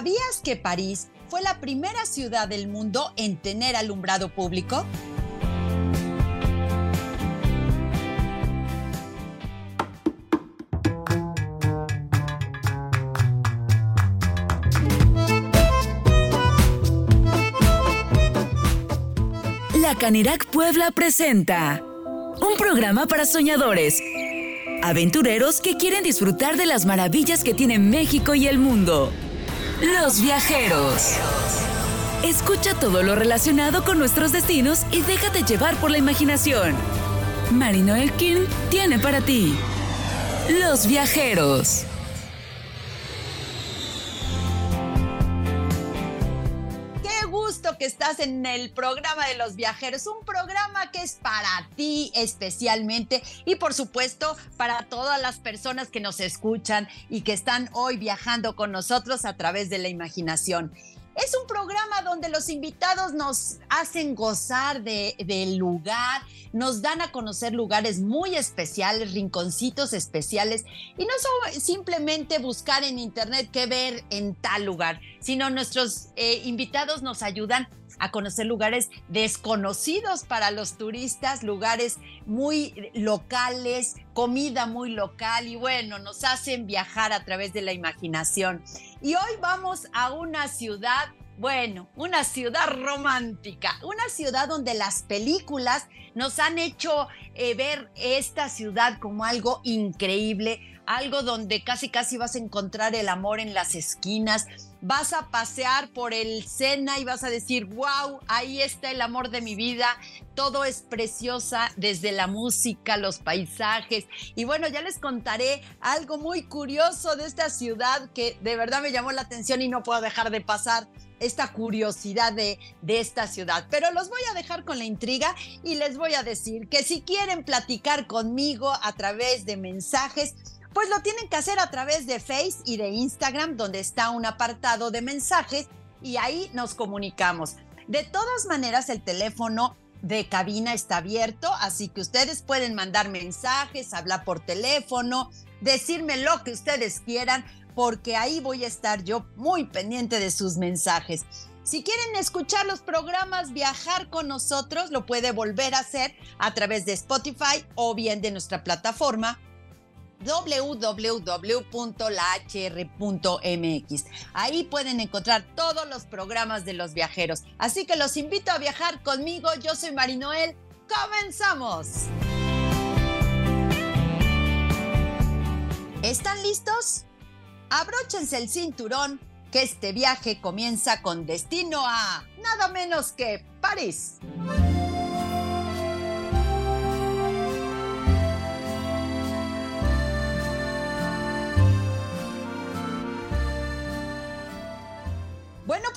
¿Sabías que París fue la primera ciudad del mundo en tener alumbrado público? La Canirac Puebla presenta un programa para soñadores, aventureros que quieren disfrutar de las maravillas que tiene México y el mundo. Los viajeros. Escucha todo lo relacionado con nuestros destinos y déjate llevar por la imaginación. Marino Elkin tiene para ti Los viajeros. Que estás en el programa de los viajeros, un programa que es para ti especialmente y por supuesto para todas las personas que nos escuchan y que están hoy viajando con nosotros a través de la imaginación. Es un programa donde los invitados nos hacen gozar de, del lugar, nos dan a conocer lugares muy especiales, rinconcitos especiales, y no solo simplemente buscar en internet qué ver en tal lugar, sino nuestros eh, invitados nos ayudan a conocer lugares desconocidos para los turistas, lugares muy locales, comida muy local y bueno, nos hacen viajar a través de la imaginación. Y hoy vamos a una ciudad bueno, una ciudad romántica, una ciudad donde las películas nos han hecho eh, ver esta ciudad como algo increíble, algo donde casi casi vas a encontrar el amor en las esquinas, vas a pasear por el Sena y vas a decir, wow, ahí está el amor de mi vida, todo es preciosa, desde la música, los paisajes. Y bueno, ya les contaré algo muy curioso de esta ciudad que de verdad me llamó la atención y no puedo dejar de pasar esta curiosidad de, de, esta ciudad. Pero los voy a dejar con la intriga y les voy a decir que si quieren platicar conmigo a través de mensajes, pues lo tienen que hacer a través de Face y de Instagram, donde está un apartado de mensajes y ahí nos comunicamos. De todas maneras, el teléfono de cabina está abierto, así que ustedes pueden mandar mensajes, hablar por teléfono, decirme lo que ustedes quieran, porque ahí voy a estar yo muy pendiente de sus mensajes. Si quieren escuchar los programas, viajar con nosotros, lo puede volver a hacer a través de Spotify o bien de nuestra plataforma www.lahr.mx. Ahí pueden encontrar todos los programas de los viajeros. Así que los invito a viajar conmigo. Yo soy Marinoel. ¡Comenzamos! ¿Están listos? Abróchense el cinturón, que este viaje comienza con destino a nada menos que París.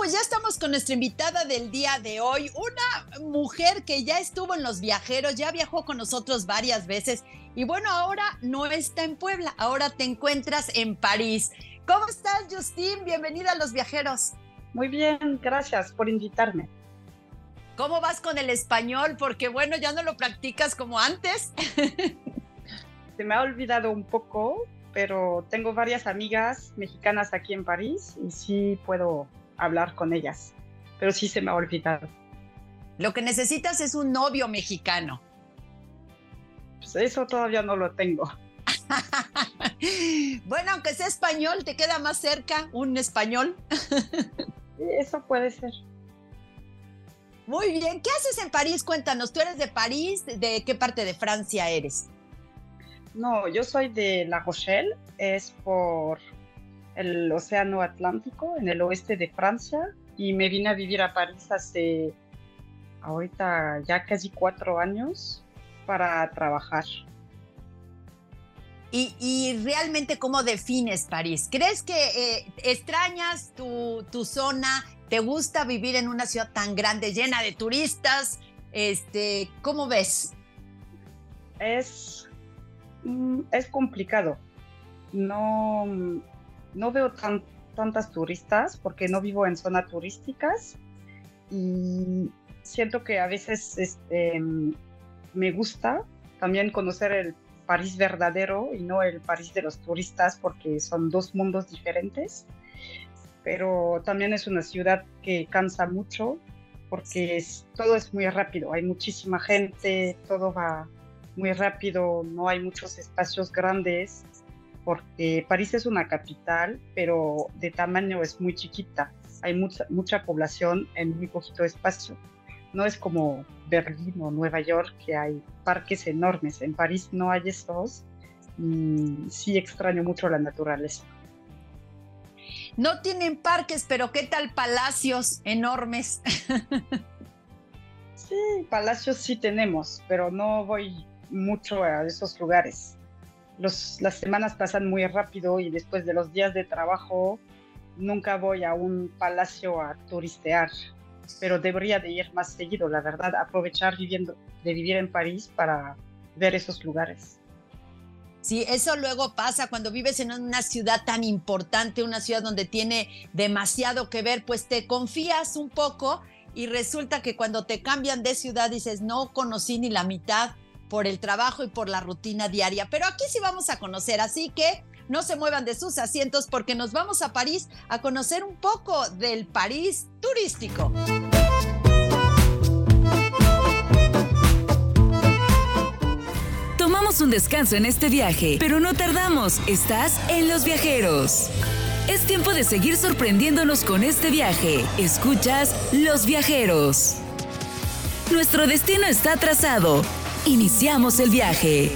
Pues ya estamos con nuestra invitada del día de hoy, una mujer que ya estuvo en Los Viajeros, ya viajó con nosotros varias veces y bueno, ahora no está en Puebla, ahora te encuentras en París. ¿Cómo estás, Justin? Bienvenida a Los Viajeros. Muy bien, gracias por invitarme. ¿Cómo vas con el español? Porque bueno, ya no lo practicas como antes. Se me ha olvidado un poco, pero tengo varias amigas mexicanas aquí en París y sí puedo hablar con ellas, pero sí se me ha olvidado. Lo que necesitas es un novio mexicano. Pues eso todavía no lo tengo. bueno, aunque sea español, te queda más cerca un español. eso puede ser. Muy bien, ¿qué haces en París? Cuéntanos, ¿tú eres de París? ¿De qué parte de Francia eres? No, yo soy de La Rochelle, es por el Océano Atlántico, en el oeste de Francia, y me vine a vivir a París hace ahorita ya casi cuatro años para trabajar. Y, realmente, ¿cómo defines París? ¿Crees que eh, extrañas tu, tu, zona? ¿Te gusta vivir en una ciudad tan grande, llena de turistas? Este, ¿Cómo ves? Es, mm, es complicado. No, no veo tan, tantas turistas porque no vivo en zonas turísticas y siento que a veces este, me gusta también conocer el París verdadero y no el París de los turistas porque son dos mundos diferentes. pero también es una ciudad que cansa mucho porque es, todo es muy rápido, hay muchísima gente, todo va muy rápido, no hay muchos espacios grandes, porque París es una capital, pero de tamaño es muy chiquita, hay mucha, mucha población en muy poquito espacio. No es como Berlín o Nueva York, que hay parques enormes. En París no hay estos. Y sí extraño mucho la naturaleza. No tienen parques, pero ¿qué tal palacios enormes? sí, palacios sí tenemos, pero no voy mucho a esos lugares. Los, las semanas pasan muy rápido y después de los días de trabajo nunca voy a un palacio a turistear, pero debería de ir más seguido, la verdad, aprovechar viviendo, de vivir en París para ver esos lugares. Sí, eso luego pasa cuando vives en una ciudad tan importante, una ciudad donde tiene demasiado que ver, pues te confías un poco y resulta que cuando te cambian de ciudad dices, no conocí ni la mitad por el trabajo y por la rutina diaria, pero aquí sí vamos a conocer, así que no se muevan de sus asientos porque nos vamos a París a conocer un poco del París turístico. Tomamos un descanso en este viaje, pero no tardamos. Estás en Los Viajeros. Es tiempo de seguir sorprendiéndonos con este viaje. Escuchas Los Viajeros. Nuestro destino está trazado. Iniciamos el viaje.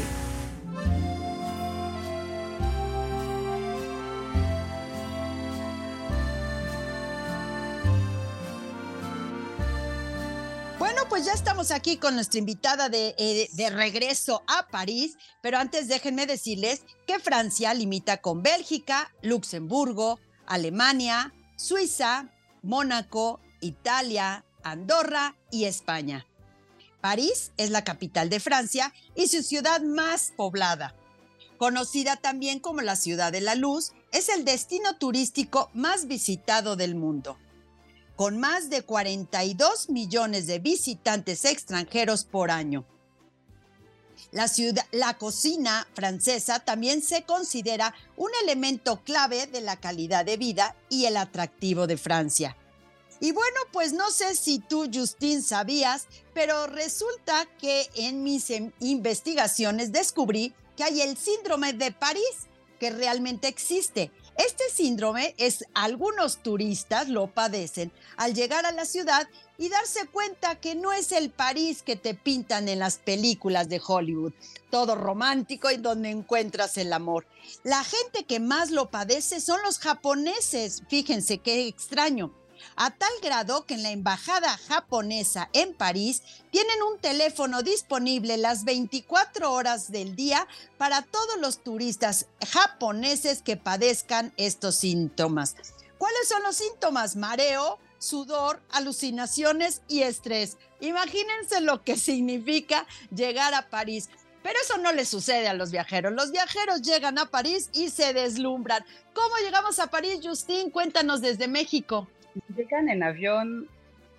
pues ya estamos aquí con nuestra invitada eh, de, regreso a París, pero antes déjenme decirles que Francia limita con Bélgica, Luxemburgo, Alemania, Suiza, Mónaco, Italia, Andorra y España. París es la capital de Francia y su ciudad más poblada. Conocida también como la Ciudad de la Luz, es el destino turístico más visitado del mundo con más de 42 millones de visitantes extranjeros por año. La, ciudad, la cocina francesa también se considera un elemento clave de la calidad de vida y el atractivo de Francia. Y bueno, pues no sé si tú, Justin, sabías, pero resulta que en mis em, investigaciones descubrí que hay el síndrome de París, que realmente existe este síndrome es algunos turistas lo padecen al llegar a la ciudad y darse cuenta que no es el París que te pintan en las películas de Hollywood, todo romántico y donde encuentras el amor. La gente que más lo padece son los japoneses, fíjense qué extraño a tal grado que en la embajada japonesa en París tienen un teléfono disponible las 24 horas del día para todos los turistas japoneses que padezcan estos síntomas. ¿Cuáles son los síntomas? Mareo, sudor, alucinaciones y estrés. Imagínense lo que significa llegar a París. Pero eso no le sucede a los viajeros. Los viajeros llegan a París y se deslumbran. ¿Cómo llegamos a París, Justin? Cuéntanos desde México llegan en avión,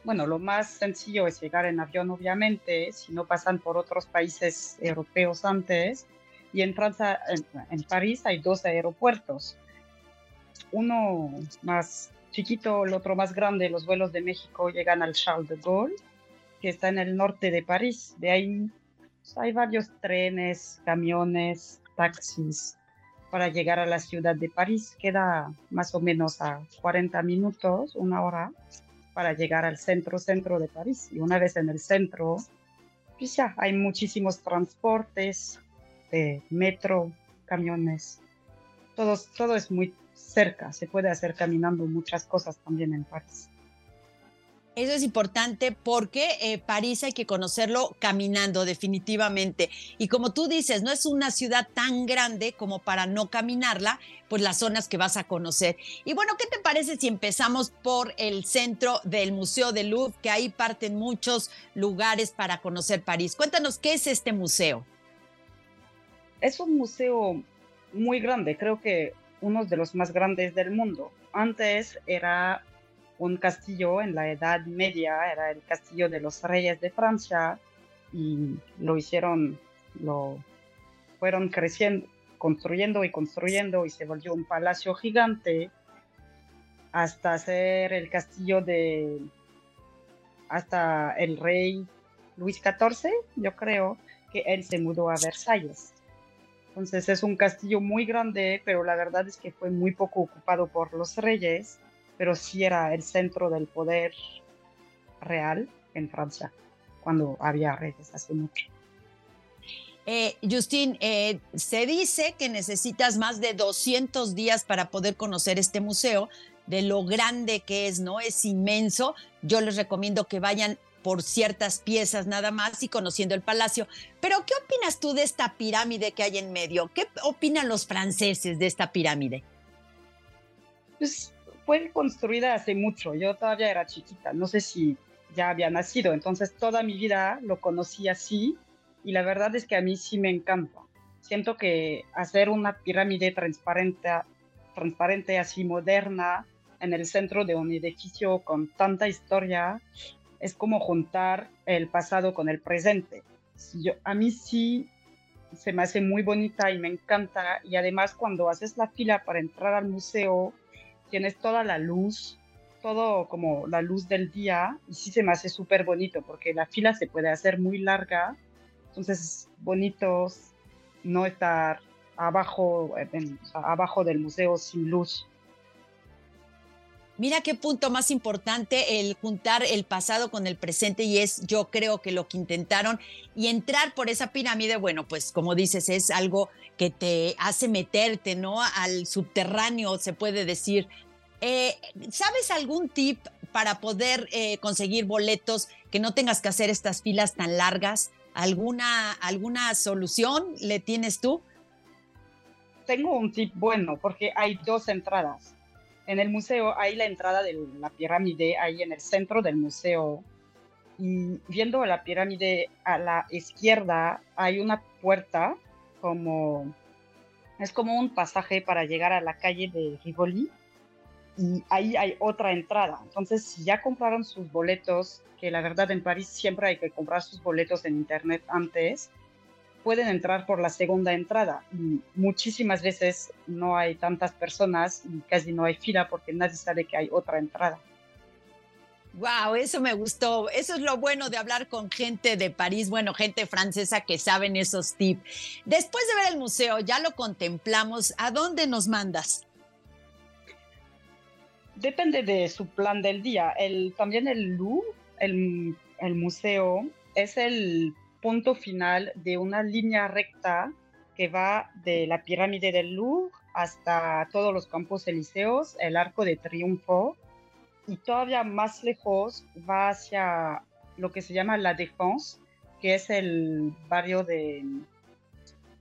bueno, lo más sencillo es llegar en avión, obviamente, si no pasan por otros países europeos antes. Y en Francia, en, París hay dos aeropuertos. Uno más chiquito, el otro más grande. Los vuelos de México llegan al Charles de Gaulle, que está en el norte de París. De ahí pues, hay varios trenes, camiones, taxis, para llegar a la ciudad de París. Queda más o menos a 40 minutos, una hora, para llegar al centro, centro de París. Y una vez en el centro, pues ya hay muchísimos transportes, de metro, camiones. Todo, todo es muy cerca, se puede hacer caminando muchas cosas también en París. Eso es importante porque eh, París hay que conocerlo caminando definitivamente. Y como tú dices, no es una ciudad tan grande como para no caminarla, pues las zonas que vas a conocer. Y bueno, ¿qué te parece si empezamos por el centro del Museo del Louvre, que ahí parten muchos lugares para conocer París? Cuéntanos, ¿qué es este museo? Es un museo muy grande, creo que uno de los más grandes del mundo. Antes era un castillo en la Edad Media, era el castillo de los reyes de Francia y lo hicieron, lo fueron creciendo, construyendo y construyendo y se volvió un palacio gigante. hasta hacer el castillo de, hasta el rey Luis XIV, yo creo que él se mudó a Versalles. Entonces es un castillo muy grande, pero la verdad es que fue muy poco ocupado por los reyes, pero sí era el centro del poder real en Francia, cuando había reyes hace mucho. Eh, Justin, eh, se dice que necesitas más de 200 días para poder conocer este museo, de lo grande que es, ¿no? Es inmenso. Yo les recomiendo que vayan por ciertas piezas nada más y conociendo el palacio. Pero, ¿qué opinas tú de esta pirámide que hay en medio? ¿Qué opinan los franceses de esta pirámide? Pues fue construida hace mucho. Yo todavía era chiquita. No sé si ya había nacido. Entonces, toda mi vida lo conocí así y la verdad es que a mí sí me encanta. Siento que hacer una pirámide transparente, transparente así moderna en el centro de un edificio con tanta historia es como juntar el pasado con el presente. Yo, a mí sí se me hace muy bonita y me encanta y además cuando haces la fila para entrar al museo tienes toda la luz, todo como la luz del día y sí se me hace súper bonito porque la fila se puede hacer muy larga entonces, bonitos no estar abajo, abajo del museo sin luz. Mira qué punto más importante el juntar el pasado con el presente y es yo creo que lo que intentaron y entrar por esa pirámide, bueno, pues como dices, es algo que te hace meterte, ¿no? Al subterráneo, se puede decir. Eh, ¿Sabes algún tip para poder eh, conseguir boletos que no tengas que hacer estas filas tan largas? ¿Alguna, alguna solución le tienes tú? Tengo un tip bueno porque hay dos entradas. En el museo hay la entrada de la pirámide, ahí en el centro del museo. Y viendo la pirámide a la izquierda hay una puerta como... Es como un pasaje para llegar a la calle de Rivoli y ahí hay otra entrada. Entonces, si ya compraron sus boletos, que la verdad en París siempre hay que comprar sus boletos en internet antes, pueden entrar por la segunda entrada. Y muchísimas veces no hay tantas personas y casi no hay fila porque nadie sabe que hay otra entrada. Wow, eso me gustó. Eso es lo bueno de hablar con gente de París, bueno, gente francesa que saben esos tips. Después de ver el museo, ya lo contemplamos. ¿A dónde nos mandas? depende de su plan del día. El, también el Louvre, el, el museo, es el punto final de una línea recta que va de la pirámide del Louvre hasta todos los campos elíseos, el Arco de Triunfo, y todavía más lejos va hacia lo que se llama La Défense, que es el barrio de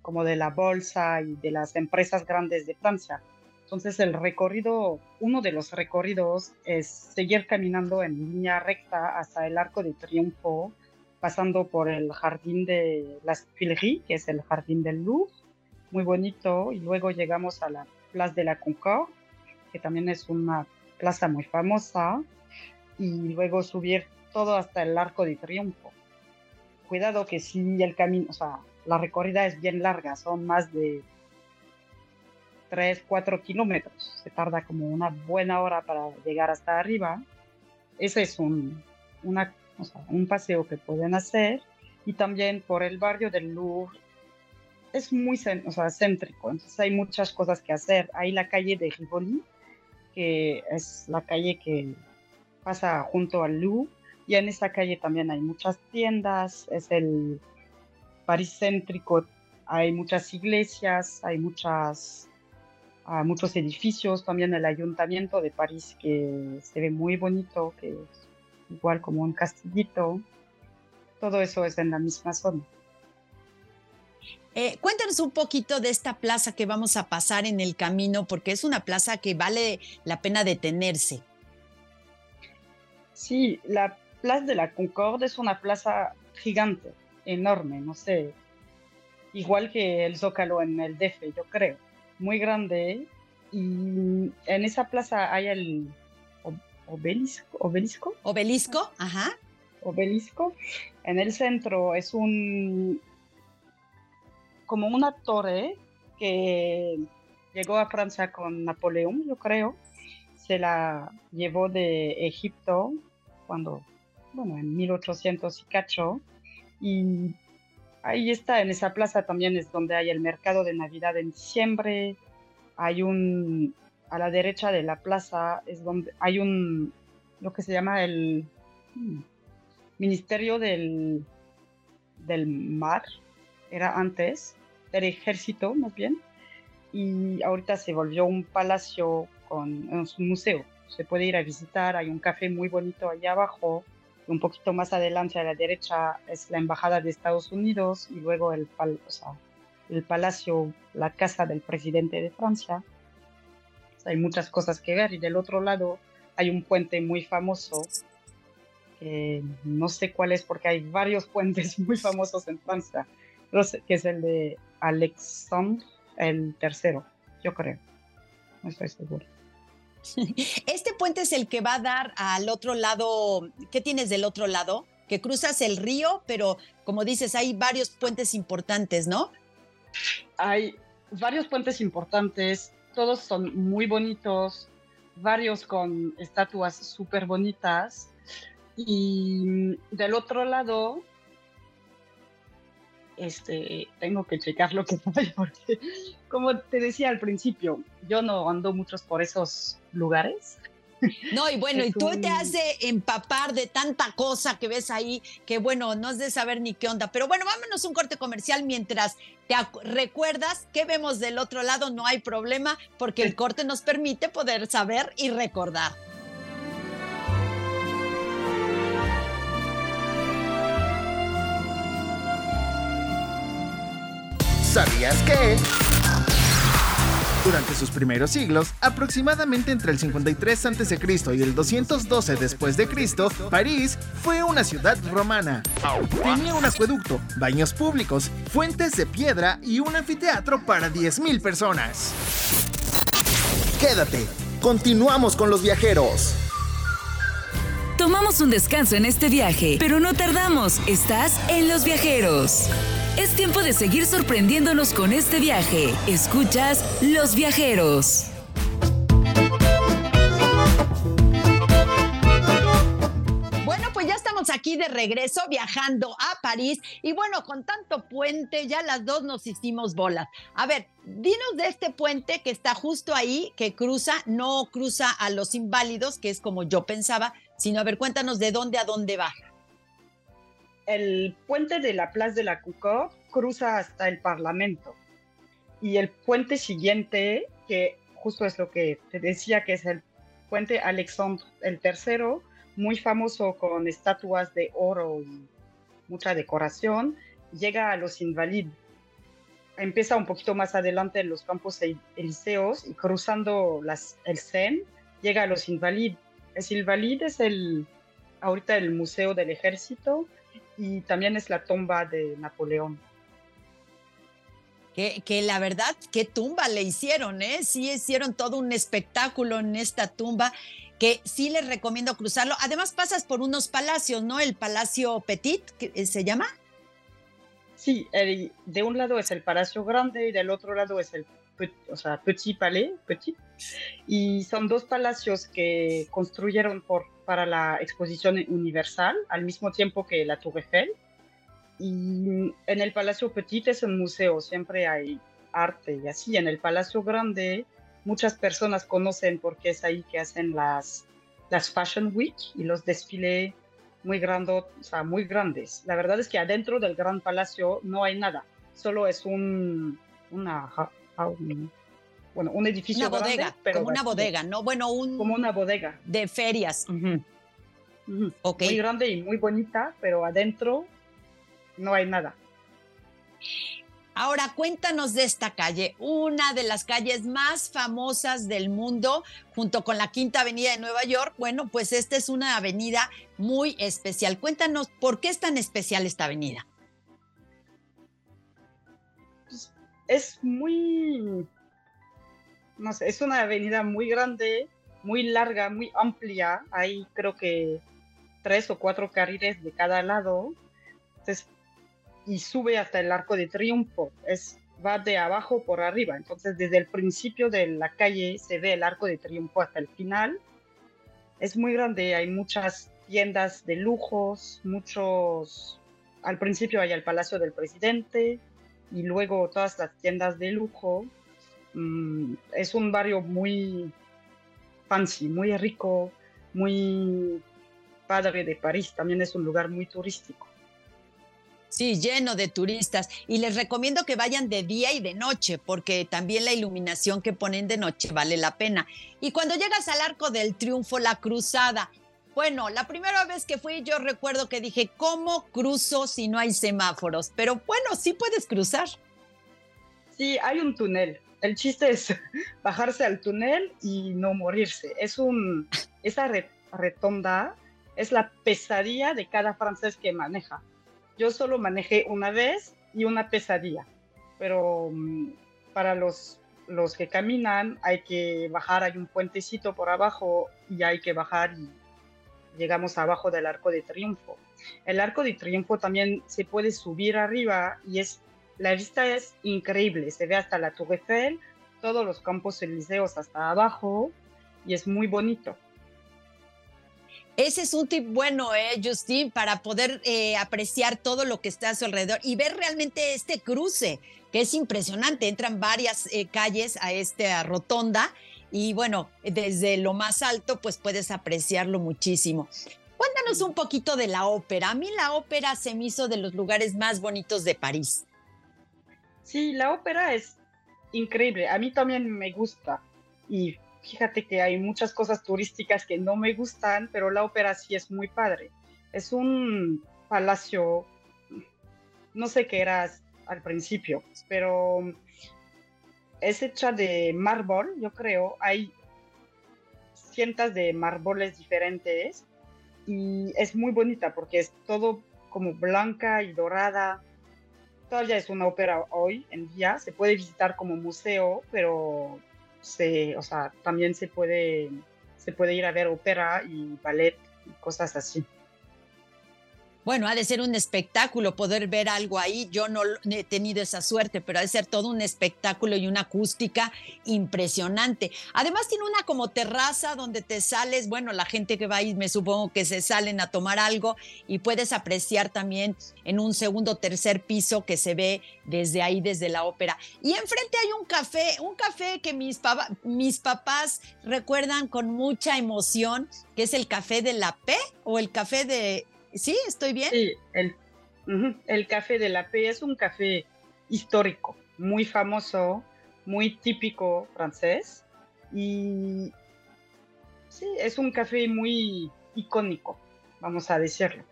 como de la bolsa y de las empresas grandes de Francia. Entonces el recorrido, uno de los recorridos es seguir caminando en línea recta hasta el Arco de Triunfo, pasando por el Jardín de las Tuileries, que es el Jardín del Louvre, muy bonito, y luego llegamos a la Plaza de la Concorde, que también es una plaza muy famosa, y luego subir todo hasta el Arco de Triunfo. Cuidado que si el camino, o sea, la recorrida es bien larga, son más de 3, 4 kilómetros. Se tarda como una buena hora para llegar hasta arriba. Ese es un, una, un paseo que pueden hacer. Y también por el barrio del Louvre es muy o sea, céntrico, entonces hay muchas cosas que hacer. Hay la calle de Rivoli, que es la calle que pasa junto al Louvre, y en esa calle también hay muchas tiendas, es el París céntrico, hay muchas iglesias, hay muchas a muchos edificios, también el ayuntamiento de París que se ve muy bonito, que igual como un castillito. Todo eso es en la misma zona. Eh, cuéntanos un poquito de esta plaza que vamos a pasar en el camino, porque es una plaza que vale la pena detenerse. Sí, la Plaza de la Concorde es una plaza gigante, enorme, no sé, igual que el Zócalo en el DF, yo creo muy grande y en esa plaza hay el obelisco. Obelisco, obelisco ajá. Obelisco. En el centro es un como una torre que llegó a Francia con Napoleón, yo creo. se la llevó de Egipto cuando, bueno, en 1800 y cacho, y ahí está, en esa plaza también es donde hay el mercado de Navidad en diciembre, hay un, a la derecha de la plaza es donde hay un, lo que se llama el Ministerio del, del Mar, era antes, del ejército más bien, y ahorita se volvió un palacio con un museo. Se puede ir a visitar, hay un café muy bonito allá abajo, un poquito más adelante a la derecha es la embajada de Estados Unidos y luego el, el palacio, la casa del presidente de Francia. Hay muchas cosas que ver y del otro lado hay un puente muy famoso que no sé cuál es porque hay varios puentes muy famosos en Francia, que es el de Alexandre el tercero, yo creo. No estoy seguro. Este puente es el que va a dar al otro lado. ¿Qué tienes del otro lado? Que cruzas el río, pero como dices, hay varios puentes importantes, ¿no? Hay varios puentes importantes, todos son muy bonitos, varios con estatuas súper bonitas. Y del otro lado este, tengo que checar lo que hay, porque como te decía al principio, yo no ando muchos por esos lugares. No, y bueno, y tú te hace empapar de tanta cosa que ves ahí, que bueno, no has de saber ni qué onda. Pero bueno, vámonos un corte comercial mientras te recuerdas qué vemos del otro lado, no hay problema, porque el corte nos permite poder saber y recordar. ¿Sabías que? Durante sus primeros siglos, aproximadamente entre el 53 a.C. y el 212 después de Cristo, París fue una ciudad romana. Tenía un acueducto, baños públicos, fuentes de piedra y un anfiteatro para 10.000 personas. Quédate, continuamos con los viajeros. Tomamos un descanso en este viaje, pero no tardamos. Estás en Los Viajeros. Es tiempo de seguir sorprendiéndonos con este viaje. Escuchas Los Viajeros. Bueno, pues ya estamos aquí de regreso viajando a París y bueno, con tanto puente ya las dos nos hicimos bolas. A ver, dinos de este puente que está justo ahí, que cruza, no cruza a los inválidos, que es como yo pensaba, sino a ver, cuéntanos de dónde a dónde va el puente de la Plaza de la Concorde cruza hasta el Parlamento. Y el puente siguiente, que justo es lo que te decía, que es el puente Alexandre el III, muy famoso con estatuas de oro y mucha decoración, llega a los Invalides. Empieza un poquito más adelante en los campos elíseos y cruzando las, el Seine, llega a los Invalides. El Invalides es el, ahorita el Museo del Ejército y también es la tumba de Napoleón. Que, la verdad, qué tumba le hicieron, ¿eh? Sí hicieron todo un espectáculo en esta tumba que sí les recomiendo cruzarlo. Además pasas por unos palacios, ¿no? El Palacio Petit, que se llama. Sí, de un lado es el Palacio Grande y del otro lado es el o sea, Petit Palais, Petit. Y son dos palacios que construyeron por para la exposición universal al mismo tiempo que la Tour Eiffel. Y en el Palacio Petit es un museo, siempre hay arte y así. En el Palacio Grande muchas personas conocen porque es ahí que hacen las, las Fashion Week y los desfiles muy, grande, o sea, muy grandes. La verdad es que adentro del Gran Palacio no hay nada, solo es un, una, bueno, un edificio una bodega, pero como una bodega, ¿no? Bueno, un como una bodega de ferias. Muy grande y muy bonita, pero adentro no hay nada. Ahora cuéntanos de esta calle, una de las calles más famosas del mundo, junto con la Quinta Avenida de Nueva York. Bueno, pues esta es una avenida muy especial. Cuéntanos por qué es tan especial esta avenida. Pues, es muy no sé, es una avenida muy grande, muy larga, muy amplia. Hay creo que tres o cuatro carriles de cada lado. y sube hasta el Arco de Triunfo. Es va de abajo por arriba. Entonces, desde el principio de la calle se ve el arco de triunfo hasta el final. Es muy grande, hay muchas tiendas de lujos, muchos... Al principio hay el Palacio del Presidente y luego todas las tiendas de lujo. Mm, es un barrio muy fancy, muy rico, muy padre de París. También es un lugar muy turístico. Sí, lleno de turistas. Y les recomiendo que vayan de día y de noche, porque también la iluminación que ponen de noche vale la pena. Y cuando llegas al Arco del Triunfo, la cruzada. Bueno, la primera vez que fui yo recuerdo que dije, ¿cómo cruzo si no hay semáforos? Pero bueno, sí puedes cruzar. Sí, hay un túnel. El chiste es bajarse al túnel y no morirse. Es un, esa retonda es la pesadilla de cada francés que maneja yo solo manejé una vez y una pesadilla, pero mm, para los, los que caminan hay que bajar, hay un puentecito por abajo y hay que bajar y llegamos abajo del arco de triunfo. El arco de triunfo también se puede subir arriba y es la vista es increíble, se ve hasta la Tour Eiffel, todos los campos elíseos hasta abajo y es muy bonito. Ese es un tip bueno, ¿eh, Justin? Para poder eh, apreciar todo lo que está a su alrededor y ver realmente este cruce, que es impresionante. Entran varias eh, calles a esta rotonda y bueno, desde lo más alto pues puedes apreciarlo muchísimo. Cuéntanos un poquito de la ópera. A mí la ópera se me hizo de los lugares más bonitos de París. Sí, la ópera es increíble. A mí también me gusta. Y fíjate que hay muchas cosas turísticas que no me gustan, pero la ópera sí es muy padre. Es un palacio, no sé qué era al principio, pero es hecha de mármol, yo creo. Hay cientos de mármoles diferentes y es muy bonita porque es todo como blanca y dorada. Todavía es una ópera hoy en día, se puede visitar como museo, pero se, o sea, también se puede, se puede ir a ver ópera y ballet y cosas así. Bueno, ha de ser un espectáculo poder ver algo ahí. Yo no he tenido esa suerte, pero ha de ser todo un espectáculo y una acústica impresionante. Además tiene una como terraza donde te sales, bueno, la gente que va ahí me supongo que se salen a tomar algo y puedes apreciar también en un segundo tercer piso que se ve desde ahí, desde la ópera. Y enfrente hay un café, un café que mis, mis papás recuerdan con mucha emoción, que es el café de la P o el café de ¿Sí? ¿Estoy bien? Sí, el, el café de la P es un café histórico, muy famoso, muy típico francés y sí, es un café muy icónico, vamos a decirlo.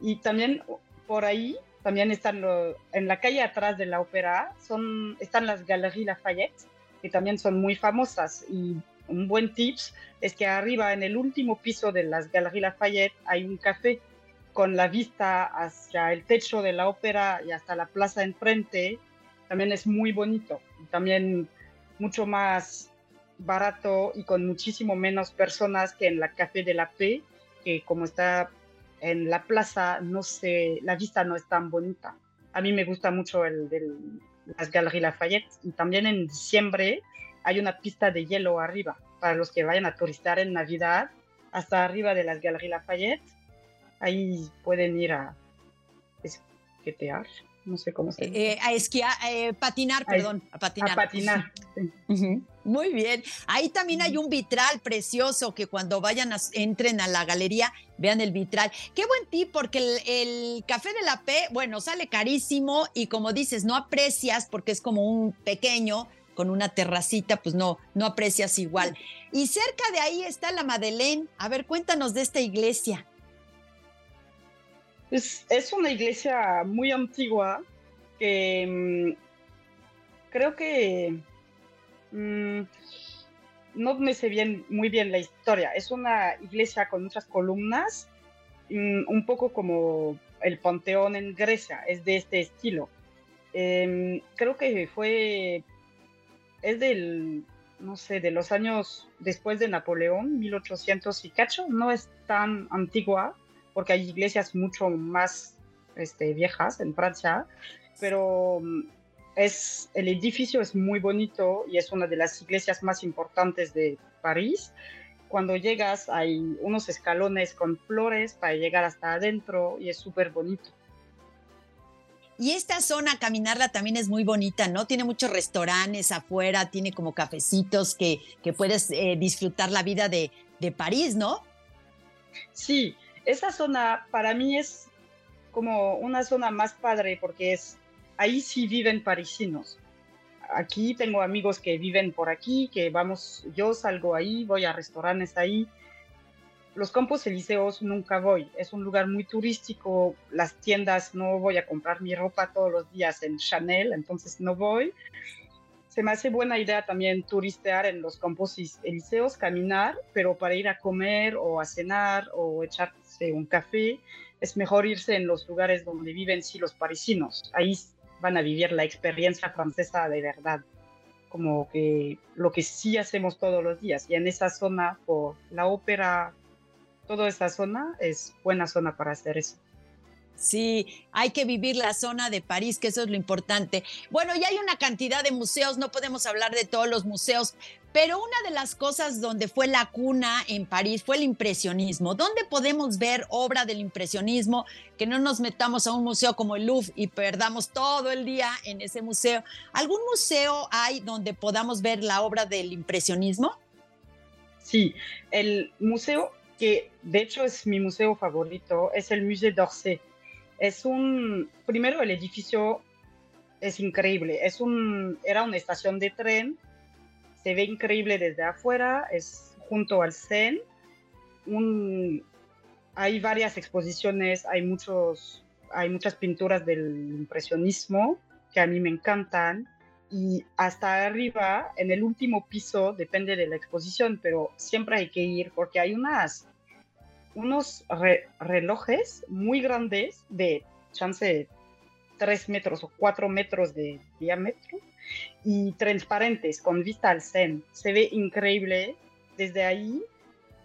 Y también por ahí, también están en la calle atrás de la ópera, son, están las Galeries Lafayette, que también son muy famosas y un buen tips es que arriba en el último piso de las Galeries Lafayette hay un café con la vista hacia el techo de la ópera y hasta la plaza enfrente. También es muy bonito. También mucho más barato y con muchísimo menos personas que en la Café de la P, que como está en la plaza, no sé, la vista no es tan bonita. A mí me gusta mucho el de las Galeries Lafayette y también en diciembre hay una pista de hielo arriba para los que vayan a turistar en Navidad, hasta arriba de las Galeries Lafayette. Ahí pueden ir a esquetear, no sé cómo se dice. Eh, a esquiar, eh, patinar, perdón, a, patinar. A patinar. Muy bien. Ahí también hay un vitral precioso que cuando vayan, a, entren a la galería, vean el vitral. Qué buen tip, porque el, el, café de la P, bueno, sale carísimo y como dices, no aprecias porque es como un pequeño, con una terracita, pues no, no aprecias igual. Y cerca de ahí está la Madeleine. A ver, cuéntanos de esta iglesia. Es, una iglesia muy antigua que mm, creo que mm, no me sé bien, muy bien la historia. Es una iglesia con muchas columnas, mm, un poco como el Panteón en Grecia, es de este estilo. Em, creo que fue es del, no sé, de los años después de Napoleón, 1800 y cacho, no es tan antigua, porque hay iglesias mucho más este, viejas en Francia, pero mm, es, el edificio es muy bonito y es una de las iglesias más importantes de París. Cuando llegas hay unos escalones con flores para llegar hasta adentro y es súper bonito. Y esta zona, caminarla también es muy bonita, ¿no? Tiene muchos restaurantes afuera, tiene como cafecitos que, que puedes eh, disfrutar la vida de, de París, ¿no? Sí, esa zona para mí es como una zona más padre porque es ahí sí viven parisinos. Aquí tengo amigos que viven por aquí, que vamos, yo salgo ahí, voy a restaurantes ahí. Los campos elíseos nunca voy, es un lugar muy turístico, las tiendas no voy a comprar mi ropa todos los días en Chanel, entonces no voy. Se me hace buena idea también turistear en los campos elíseos, caminar, pero para ir a comer o a cenar o echarse un café, es mejor irse en los lugares donde viven sí los parisinos. Ahí van a vivir la experiencia francesa de verdad, como que lo que sí hacemos todos los días. Y en esa zona, por la ópera, toda esa zona es buena zona para hacer eso. Sí, hay que vivir la zona de París, que eso es lo importante. Bueno, ya hay una cantidad de museos, no podemos hablar de todos los museos, pero una de las cosas donde fue la cuna en París fue el impresionismo. ¿Dónde podemos ver obra del impresionismo? Que no nos metamos a un museo como el Louvre y perdamos todo el día en ese museo. ¿Algún museo hay donde podamos ver la obra del impresionismo? Sí, el museo que de hecho es mi museo favorito es el Musée d'Orsay. Es un, primero el edificio es increíble, es un, era una estación de tren, se ve increíble desde afuera, es junto al Seine, hay varias exposiciones, hay, muchos, hay muchas pinturas del impresionismo que a mí me encantan, y hasta arriba, en el último piso, depende de la exposición, pero siempre hay que ir porque hay unas unos relojes muy grandes de chance 3 metros o 4 metros de diámetro y transparentes con vista al Sen. Se ve increíble desde ahí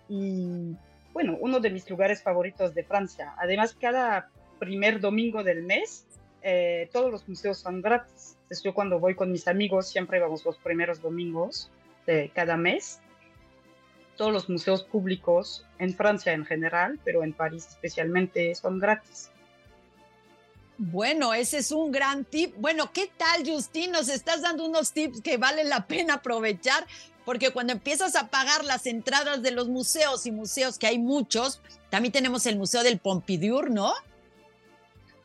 y bueno, uno de mis lugares favoritos de Francia. Además, cada primer domingo del mes eh, todos los museos son gratis. Entonces yo cuando voy con mis amigos siempre vamos los primeros domingos de cada mes todos los museos públicos en Francia en general, pero en París especialmente, son gratis. Bueno, ese es un gran tip. Bueno, ¿qué tal, Justin? Nos estás dando unos tips que vale la pena aprovechar, porque cuando empiezas a pagar las entradas de los museos y museos, que hay muchos, también tenemos el Museo del Pompidou, ¿no?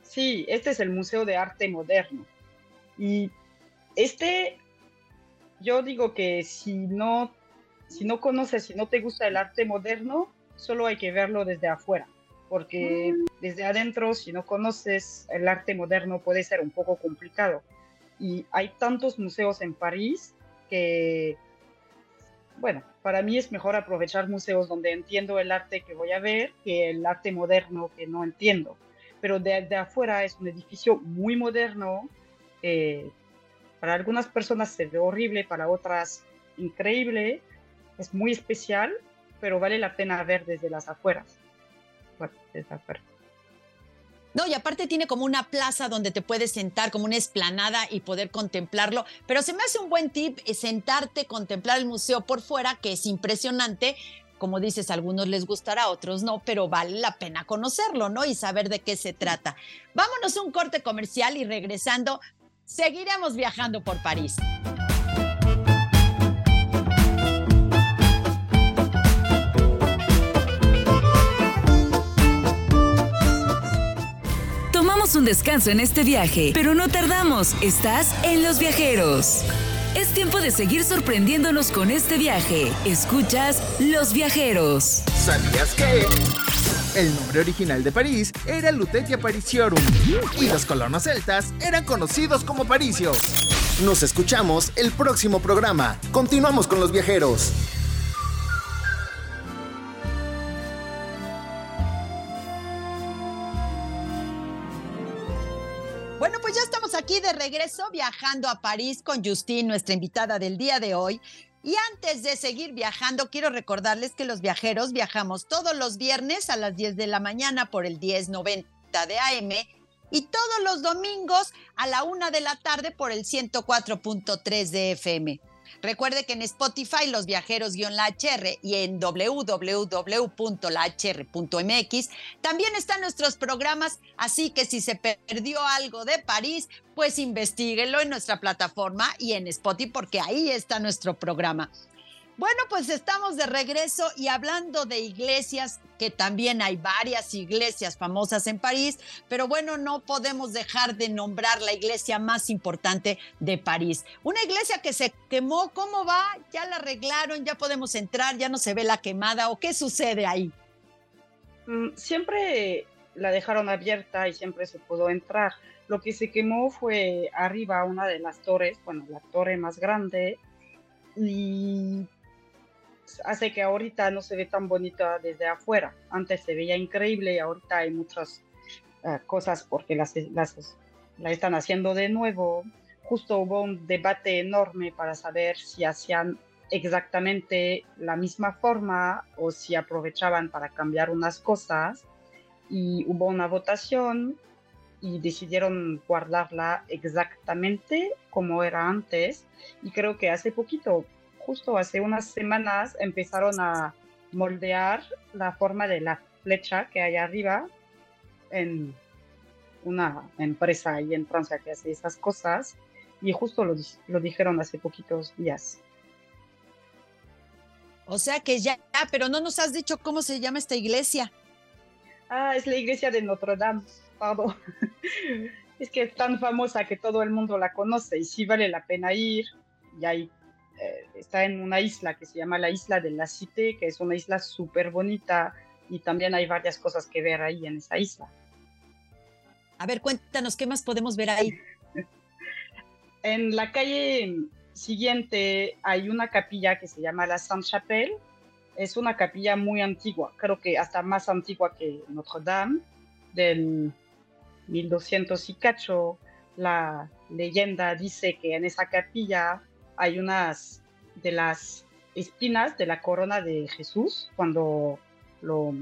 Sí, este es el Museo de Arte Moderno. Y este, yo digo que si no si no conoces, si no te gusta el arte moderno, solo hay que verlo desde afuera, porque mm. desde adentro, si no conoces el arte moderno, puede ser un poco complicado. Y hay tantos museos en París que, bueno, para mí es mejor aprovechar museos donde entiendo el arte que voy a ver que el arte moderno que no entiendo. Pero desde afuera es un edificio muy moderno. Eh, para algunas personas se ve horrible, para otras increíble es muy especial, pero vale la pena ver desde las afueras. Bueno, desde afuera. No, y aparte tiene como una plaza donde te puedes sentar, como una esplanada y poder contemplarlo. Pero se me hace un buen tip eh, sentarte, contemplar el museo por fuera, que es impresionante. Como dices, a algunos les gustará, a otros no, pero vale la pena conocerlo, ¿no? Y saber de qué se trata. Vámonos a un corte comercial y regresando, seguiremos viajando por París. un descanso en este viaje, pero no tardamos. Estás en Los Viajeros. Es tiempo de seguir sorprendiéndonos con este viaje. Escuchas Los Viajeros. ¿Sabías que? El nombre original de París era Lutetia Parisiorum y los colonos celtas eran conocidos como parisios. Nos escuchamos el próximo programa. Continuamos con los viajeros. aquí de regreso viajando a París con Justine, nuestra invitada del día de hoy. Y antes de seguir viajando, quiero recordarles que los viajeros viajamos todos los viernes a las 10 de la mañana por el 1090 de AM y todos los domingos a la una de la tarde por el 104.3 de FM. Recuerde que en Spotify los viajeros-la HR y en www.lahr.mx también están nuestros programas, así que si se perdió algo de París, pues investiguelo en nuestra plataforma y en Spotify porque ahí está nuestro programa. Bueno, pues estamos de regreso y hablando de iglesias, que también hay varias iglesias famosas en París, pero bueno, no podemos dejar de nombrar la iglesia más importante de París. Una iglesia que se quemó, ¿cómo va? ¿Ya la arreglaron? ¿Ya podemos entrar? ¿Ya no se ve la quemada? ¿O qué sucede ahí? Mm, siempre la dejaron abierta y siempre se pudo entrar. Lo que se quemó fue arriba una de las torres, bueno, la torre más grande, y hace que ahorita no se ve tan bonita desde afuera. Antes se veía increíble y ahorita hay muchas eh, cosas porque las, las, la están haciendo de nuevo. Justo hubo un debate enorme para saber si hacían exactamente la misma forma o si aprovechaban para cambiar unas cosas. Y hubo una votación y decidieron guardarla exactamente como era antes. Y creo que hace poquito justo hace unas semanas empezaron a moldear la forma de la flecha que hay arriba en una empresa ahí en Francia que hace esas cosas y justo lo, lo dijeron hace poquitos días. O sea que ya, pero no nos has dicho cómo se llama esta iglesia. Ah, es la iglesia de Notre Dame, perdón. es que es tan famosa que todo el mundo la conoce y sí vale la pena ir. Y hay eh, está en una isla que se llama la isla de la Cité, que es una isla súper bonita y también hay varias cosas que ver ahí en esa isla. A ver, cuéntanos, ¿qué más podemos ver ahí? en la calle siguiente hay una capilla que se llama la Sainte-Chapelle. Es una capilla muy antigua, creo que hasta más antigua que Notre Dame, del 1200 y cacho. La leyenda dice que en esa capilla hay unas de las espinas de la corona de Jesús cuando lo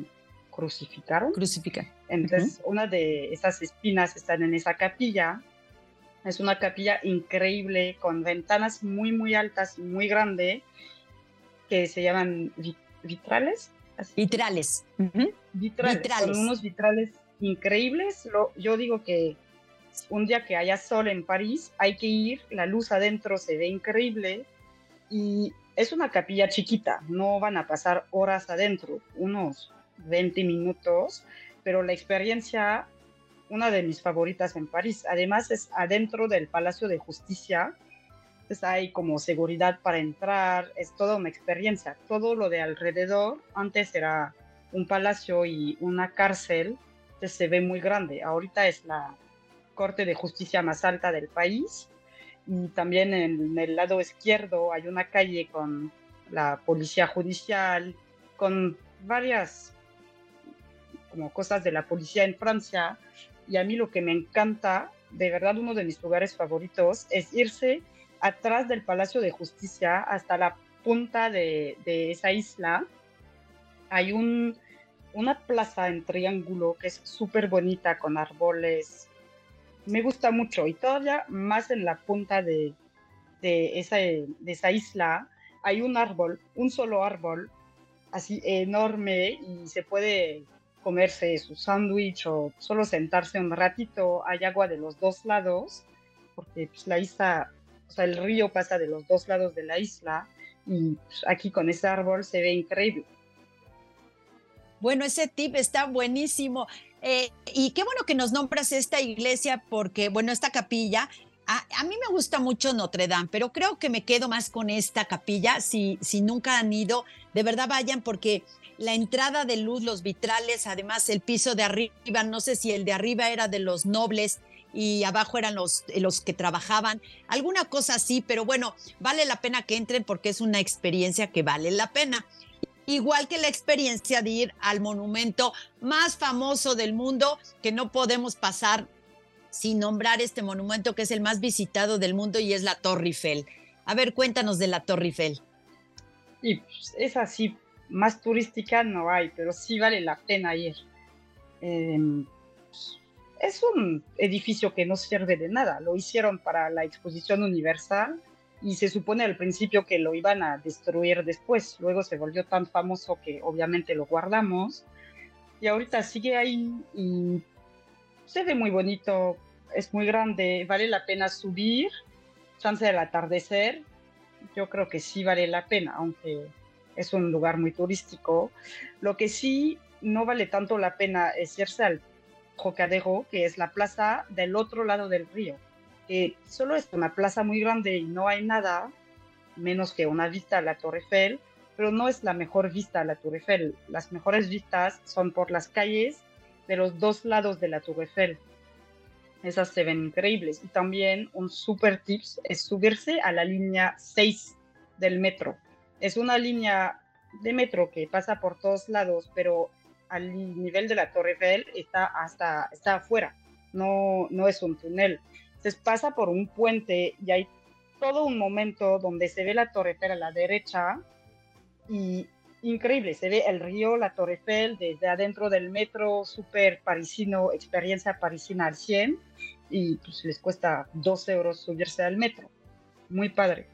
crucificaron. Crucifican. Entonces, una de esas espinas están en esa capilla. Es una capilla increíble con ventanas muy, muy altas y muy grandes que se llaman vitrales. Vitrales. vitrales. Con unos vitrales increíbles. Lo, yo digo que un día que haya sol en París, hay que ir, la luz adentro se ve increíble y es una capilla chiquita, no van a pasar horas adentro, unos 20 minutos, pero la experiencia, una de mis favoritas en París, además es adentro del Palacio de Justicia, entonces hay como seguridad para entrar, es toda una experiencia, todo lo de alrededor, antes era un palacio y una cárcel, entonces se ve muy grande, ahorita es la Corte de Justicia más alta del país. Y también en el lado izquierdo hay una calle con la policía judicial, con varias como cosas de la policía en Francia. Y a mí lo que me encanta, de verdad uno de mis lugares favoritos, es irse atrás del Palacio de Justicia hasta la punta de, esa isla. Hay un, una plaza en triángulo que es súper bonita con árboles me gusta mucho y todavía más en la punta de, esa isla hay un árbol, un solo árbol, así enorme y se puede comerse su sándwich o solo sentarse un ratito. Hay agua de los dos lados, porque pues, la isla, o sea, el río pasa de los dos lados de la isla y pues, aquí con ese árbol se ve increíble. Bueno, ese tip está buenísimo. Eh, y qué bueno que nos nombras esta iglesia porque, bueno, esta capilla, a, mí me gusta mucho Notre Dame, pero creo que me quedo más con esta capilla. Si, si nunca han ido, de verdad vayan porque la entrada de luz, los vitrales, además el piso de arriba, no sé si el de arriba era de los nobles y abajo eran los, los que trabajaban, alguna cosa así, pero bueno, vale la pena que entren porque es una experiencia que vale la pena igual que la experiencia de ir al monumento más famoso del mundo, que no podemos pasar sin nombrar este monumento que es el más visitado del mundo y es la Torre Eiffel. A ver, cuéntanos de la Torre Eiffel. Y pues, es así, más turística no hay, pero sí vale la pena ir. Em, es un edificio que no sirve de nada. Lo hicieron para la exposición universal y se supone al principio que lo iban a destruir después. Luego se volvió tan famoso que obviamente lo guardamos. Y ahorita sigue ahí y se ve muy bonito, es muy grande, vale la pena subir, chance del atardecer. Yo creo que sí vale la pena, aunque es un lugar muy turístico. Lo que sí no vale tanto la pena es irse al Trocadero, que es la plaza del otro lado del río, que solo es una plaza muy grande y no hay nada, menos que una vista a la Torre Eiffel, pero no es la mejor vista a la Torre Eiffel. Las mejores vistas son por las calles de los dos lados de la Torre Eiffel. Esas se ven increíbles. Y también un super tips es subirse a la línea 6 del metro. Es una línea de metro que pasa por todos lados, pero al nivel de la Torre Eiffel está hasta está afuera, no, no es un túnel. Entonces pasa por un puente y hay todo un momento donde se ve la Torre Eiffel a la derecha y increíble, se ve el río, la Torre Eiffel desde adentro del metro, súper parisino, experiencia parisina al 100 y pues les cuesta dos euros subirse al metro. Muy padre.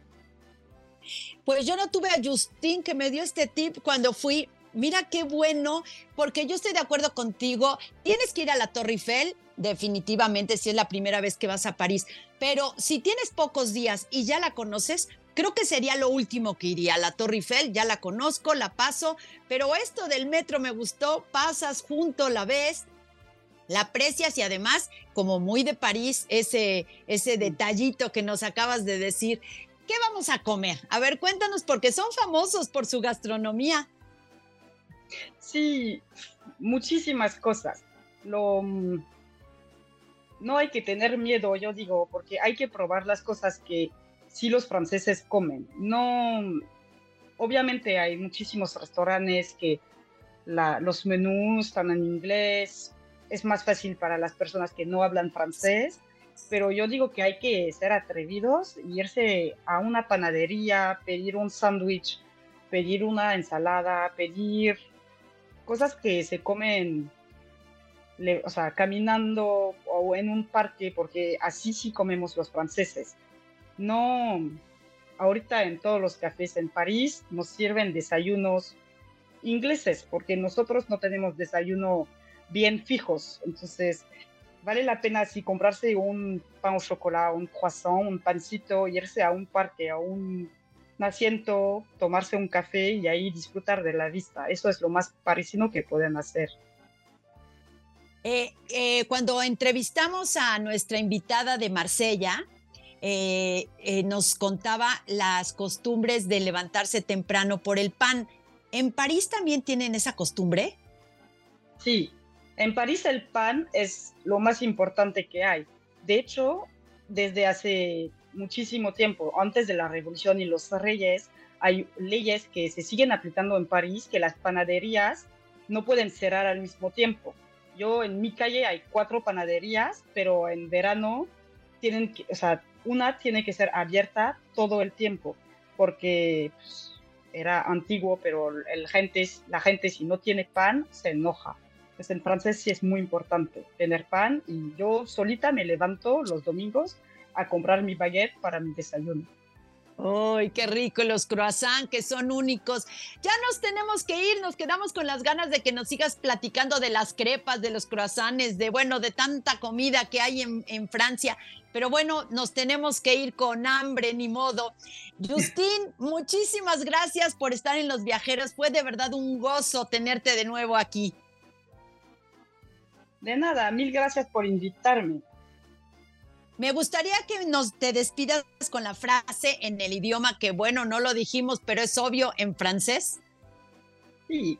Pues yo no tuve a Justin que me dio este tip cuando fui mira qué bueno, porque yo estoy de acuerdo contigo, tienes que ir a la Torre Eiffel, definitivamente si es la primera vez que vas a París, pero si tienes pocos días y ya la conoces, creo que sería lo último que iría. a La Torre Eiffel ya la conozco, la paso, pero esto del metro me gustó, pasas junto, la ves, la aprecias y además, como muy de París, ese, ese detallito que nos acabas de decir. ¿Qué vamos a comer? A ver, cuéntanos, porque son famosos por su gastronomía. Sí, muchísimas cosas. Lo, mm, no hay que tener miedo, yo digo, porque hay que probar las cosas que sí los franceses comen. No, obviamente hay muchísimos restaurantes que los menús están en inglés, es más fácil para las personas que no hablan francés, pero yo digo que hay que ser atrevidos, irse a una panadería, pedir un sándwich, pedir una ensalada, pedir cosas que se comen, o sea, caminando o en un parque, porque así sí comemos los franceses. No, ahorita en todos los cafés en París nos sirven desayunos ingleses, porque nosotros no tenemos desayuno bien fijos. Entonces, vale la pena así comprarse un pan o chocolate, un croissant, un pancito, irse a un parque, a un asiento, tomarse un café y ahí disfrutar de la vista. Eso es lo más parecido que pueden hacer. Eh, eh, cuando entrevistamos a nuestra invitada de Marsella, eh, nos contaba las costumbres de levantarse temprano por el pan. ¿En París también tienen esa costumbre? Sí, en París el pan es lo más importante que hay. De hecho, desde hace muchísimo tiempo, antes de la revolución y los reyes, hay leyes que se siguen aplicando en París, que las panaderías no pueden cerrar al mismo tiempo. Yo en mi calle hay cuatro panaderías, pero en verano tienen que, o sea, una tiene que ser abierta todo el tiempo, porque pues, era antiguo, pero el gente, la gente si no tiene pan se enoja. Pues en francés sí es muy importante tener pan y yo solita me levanto los domingos a comprar mi baguette para mi desayuno. ¡Ay, qué rico! Los croissants que son únicos. Ya nos tenemos que ir, nos quedamos con las ganas de que nos sigas platicando de las crepas, de los croissants, de bueno, de tanta comida que hay en, en Francia. Pero bueno, nos tenemos que ir con hambre, ni modo. Justin, muchísimas gracias por estar en Los Viajeros. Fue de verdad un gozo tenerte de nuevo aquí. De nada, mil gracias por invitarme. Me gustaría que nos te despidas con la frase en el idioma que, bueno, no lo dijimos, pero es obvio en francés. Sí.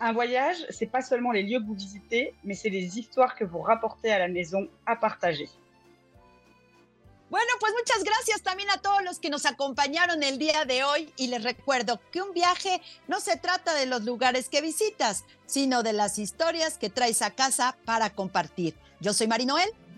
Un voyage, c'est pas seulement les lieux que vous visitez, mais c'est les histoires que vous rapportez à la maison à partager. Bueno, pues muchas gracias también a todos los que nos acompañaron el día de hoy y les recuerdo que un viaje no se trata de los lugares que visitas, sino de las historias que traes a casa para compartir. Yo soy Marinoel